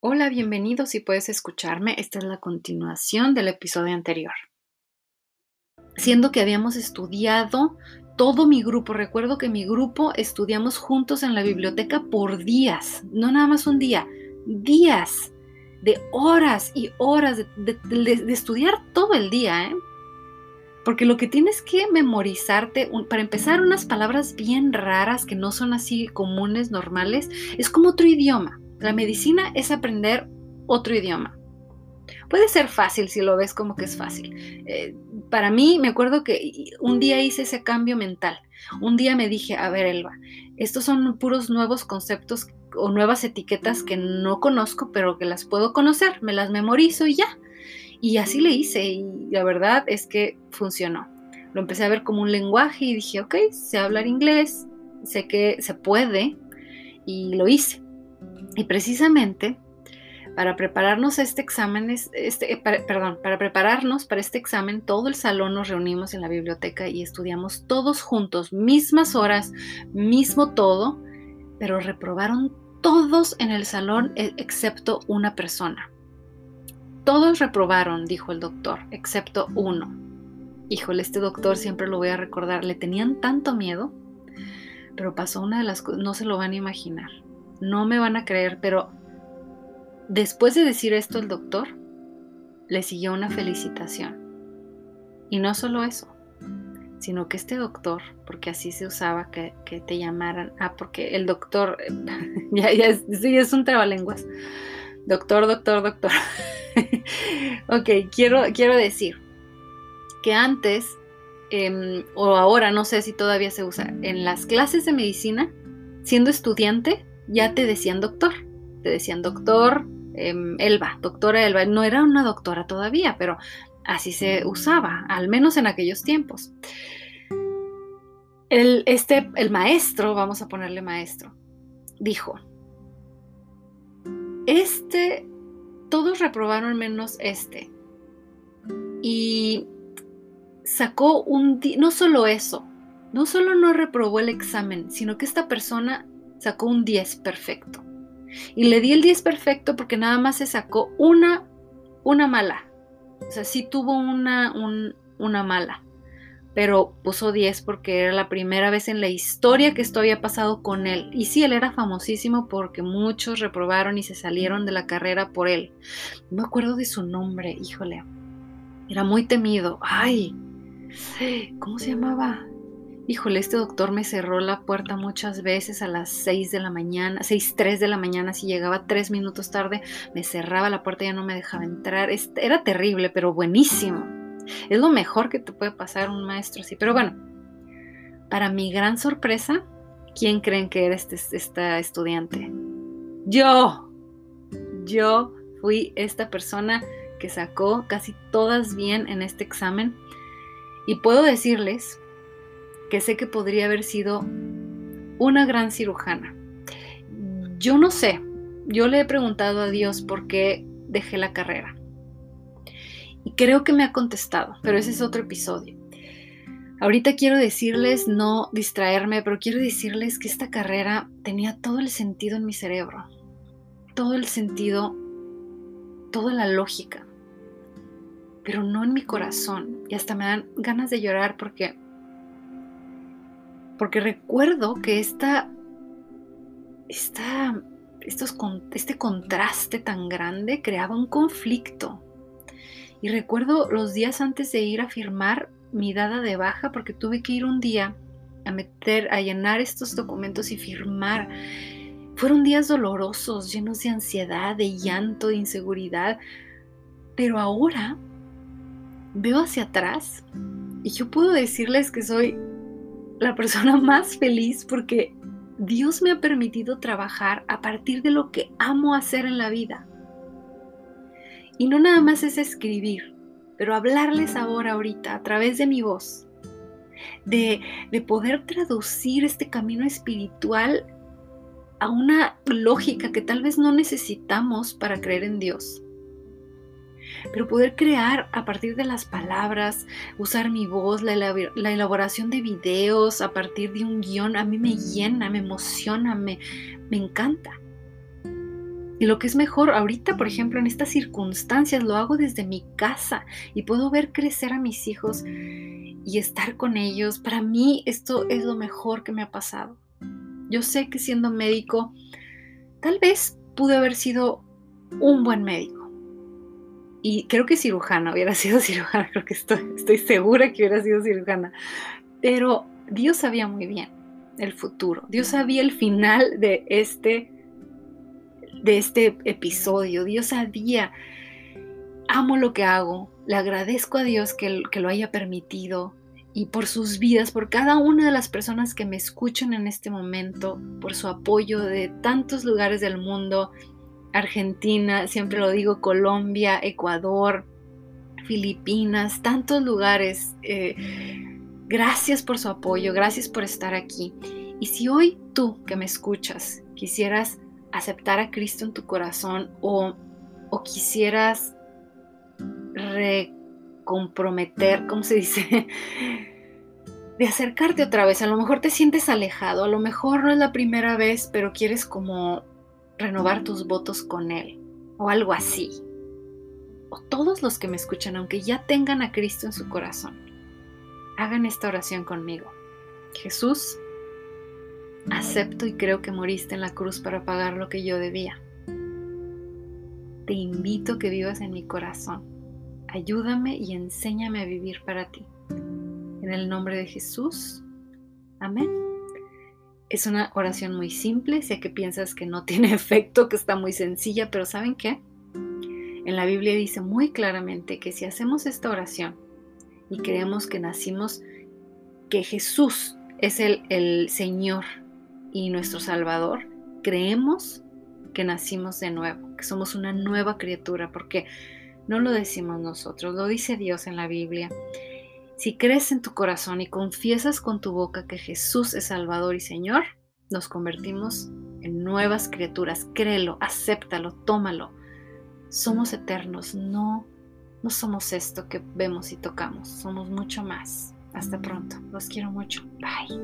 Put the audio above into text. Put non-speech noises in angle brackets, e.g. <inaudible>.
Hola, bienvenidos si puedes escucharme. Esta es la continuación del episodio anterior. Siendo que habíamos estudiado todo mi grupo, recuerdo que mi grupo estudiamos juntos en la biblioteca por días, no nada más un día, días de horas y horas de, estudiar todo el día, ¿eh? Porque lo que tienes que memorizarte, para empezar, unas palabras bien raras que no son así comunes, normales, es como otro idioma. La medicina es aprender otro idioma. Puede ser fácil si lo ves como que es fácil. Eh, para mí, me acuerdo que un día hice ese cambio mental. Un día me dije, a ver, Elba, estos son puros nuevos conceptos o nuevas etiquetas que no conozco, pero que las puedo conocer. Me las memorizo y ya. Y así le hice y la verdad es que funcionó. Lo empecé a ver como un lenguaje y dije, ok, sé hablar inglés, sé que se puede y lo hice. Y precisamente para prepararnos este examen, este, eh, perdón, para prepararnos para este examen, todo el salón nos reunimos en la biblioteca y estudiamos todos juntos, mismas horas, mismo todo, pero reprobaron todos en el salón e, excepto una persona. Todos reprobaron, dijo el doctor, excepto uno. Híjole, este doctor siempre lo voy a recordar, le tenían tanto miedo, pero pasó una de las cosas, no se lo van a imaginar no me van a creer, pero después de decir esto el doctor, le siguió una felicitación. Y no solo eso, sino que este doctor, porque así se usaba que, te llamaran, ah, porque el doctor, <laughs> ya, ya es, sí, es un trabalenguas. Doctor, doctor, doctor. <laughs> ok, quiero, quiero decir que antes, em, o ahora, no sé si todavía se usa, en las clases de medicina, siendo estudiante, ya te decían doctor, te decían doctor em, Elba, doctora Elba. No era una doctora todavía, pero así se usaba, al menos en aquellos tiempos. El, este, el maestro, vamos a ponerle maestro, dijo, este, todos reprobaron menos este. Y sacó un, no solo eso, no solo no reprobó el examen, sino que esta persona sacó un 10 perfecto. Y le di el 10 perfecto porque nada más se sacó una, una mala. O sea, sí tuvo una, una mala. Pero puso 10 porque era la primera vez en la historia que esto había pasado con él. Y sí, él era famosísimo porque muchos reprobaron y se salieron de la carrera por él. No me acuerdo de su nombre, híjole. Era muy temido. Ay, ¿cómo se llamaba? Híjole, este doctor me cerró la puerta muchas veces a las 6 de la mañana, 6, 3 de la mañana, si llegaba tres minutos tarde, me cerraba la puerta y ya no me dejaba entrar. Era terrible, pero buenísimo. Es lo mejor que te puede pasar un maestro así. Pero bueno, para mi gran sorpresa, ¿quién creen que era este, esta estudiante? Yo. Yo fui esta persona que sacó casi todas bien en este examen. Y puedo decirles que sé que podría haber sido una gran cirujana. Yo no sé, yo le he preguntado a Dios por qué dejé la carrera. Y creo que me ha contestado, pero ese es otro episodio. Ahorita quiero decirles, no distraerme, pero quiero decirles que esta carrera tenía todo el sentido en mi cerebro, todo el sentido, toda la lógica, pero no en mi corazón. Y hasta me dan ganas de llorar porque porque recuerdo que esta, esta, estos, este contraste tan grande creaba un conflicto. Y recuerdo los días antes de ir a firmar mi dada de baja, porque tuve que ir un día a meter, a llenar estos documentos y firmar. Fueron días dolorosos, llenos de ansiedad, de llanto, de inseguridad. Pero ahora veo hacia atrás y yo puedo decirles que soy la persona <laughs> más feliz porque Dios me ha permitido trabajar a partir de lo que amo hacer en la vida. Y no nada más es escribir, pero hablarles ahora, ahorita, a través de mi voz, de, de poder traducir este camino espiritual a una lógica que tal vez no necesitamos para creer en Dios pero poder crear a partir de las palabras, usar mi voz, la, elaboración de videos a partir de un guion, a mí me llena, me emociona, me, me encanta. Y lo que es mejor, ahorita, por ejemplo, en estas circunstancias, lo hago desde mi casa y puedo ver crecer a mis hijos y estar con ellos. Para mí esto es lo mejor que me ha pasado. Yo sé que siendo médico, tal vez pude haber sido un buen médico. Y creo que cirujana, hubiera <laughs> sido cirujana, creo que estoy, estoy segura que hubiera sido cirujana. Pero Dios sabía muy bien el futuro. Dios sabía el final de este, de este episodio. Dios sabía, amo lo que hago, le agradezco a Dios que, que lo haya permitido y por sus vidas, por cada una de las personas que me escuchan en este momento, por su apoyo de tantos lugares del mundo, Argentina, siempre lo digo, Colombia, Ecuador, Filipinas, tantos lugares. Eh, gracias por su apoyo, gracias por estar aquí. Y si hoy tú que me escuchas quisieras aceptar a Cristo en tu corazón o, o quisieras recomprometer, ¿cómo se dice? <laughs> de acercarte otra vez. A lo mejor te sientes alejado, a lo mejor no es la primera vez, pero quieres como renovar tus votos con Él o algo así. O todos los que me escuchan, aunque ya tengan a Cristo en su corazón, hagan esta oración conmigo. Jesús, acepto y creo que moriste en la cruz para pagar lo que yo debía. Te invito a que vivas en mi corazón. Ayúdame y enséñame a vivir para ti. En el nombre de Jesús. Amén. Es una oración muy simple, sé que piensas que no <laughs> tiene efecto, que está muy sencilla, pero ¿saben qué? En la Biblia dice muy claramente que si hacemos esta oración y creemos que nacimos, que Jesús es el, el Señor y nuestro Salvador, creemos que nacimos de nuevo, que somos una nueva criatura, porque no lo decimos nosotros, lo dice Dios en la Biblia. Si crees en tu corazón y confiesas con tu boca que Jesús es Salvador y Señor, nos convertimos en nuevas criaturas. Créelo, acéptalo, tómalo. Somos eternos, no, no somos esto que vemos y tocamos, somos mucho más. Hasta pronto, los quiero mucho. Bye.